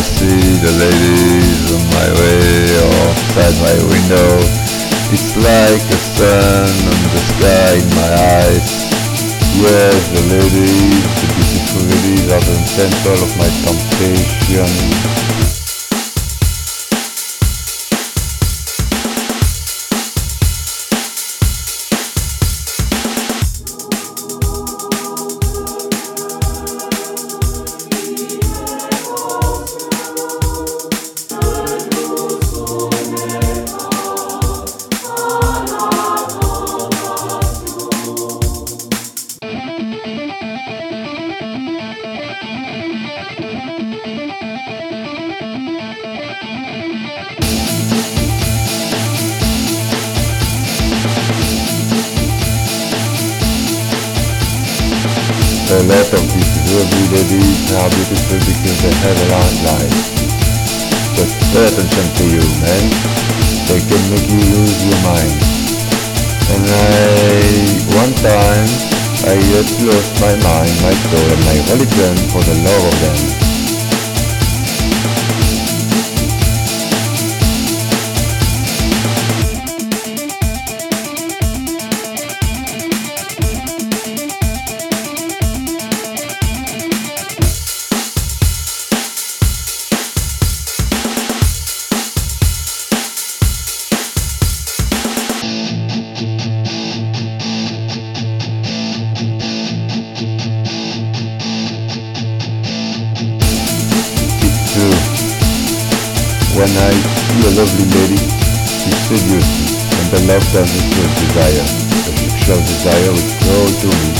I see the ladies on my way outside my window, it's like a sun on the sky in my eyes. Where's the ladies, the beautiful ladies are the center of my temptation. A lot of these lovely ladies are beautiful because they have a long life. Pay attention to you, man. They can make you lose your mind. And I, one time, I just lost my mind, my soul, and my religion for the love of them. When I see a lovely lady, she seduces me, and the love doesn't show desire. The sexual desire is so to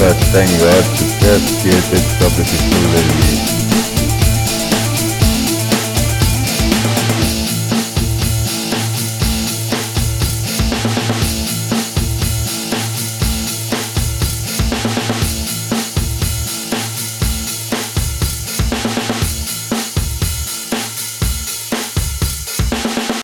but thank God to just get it beautiful lady.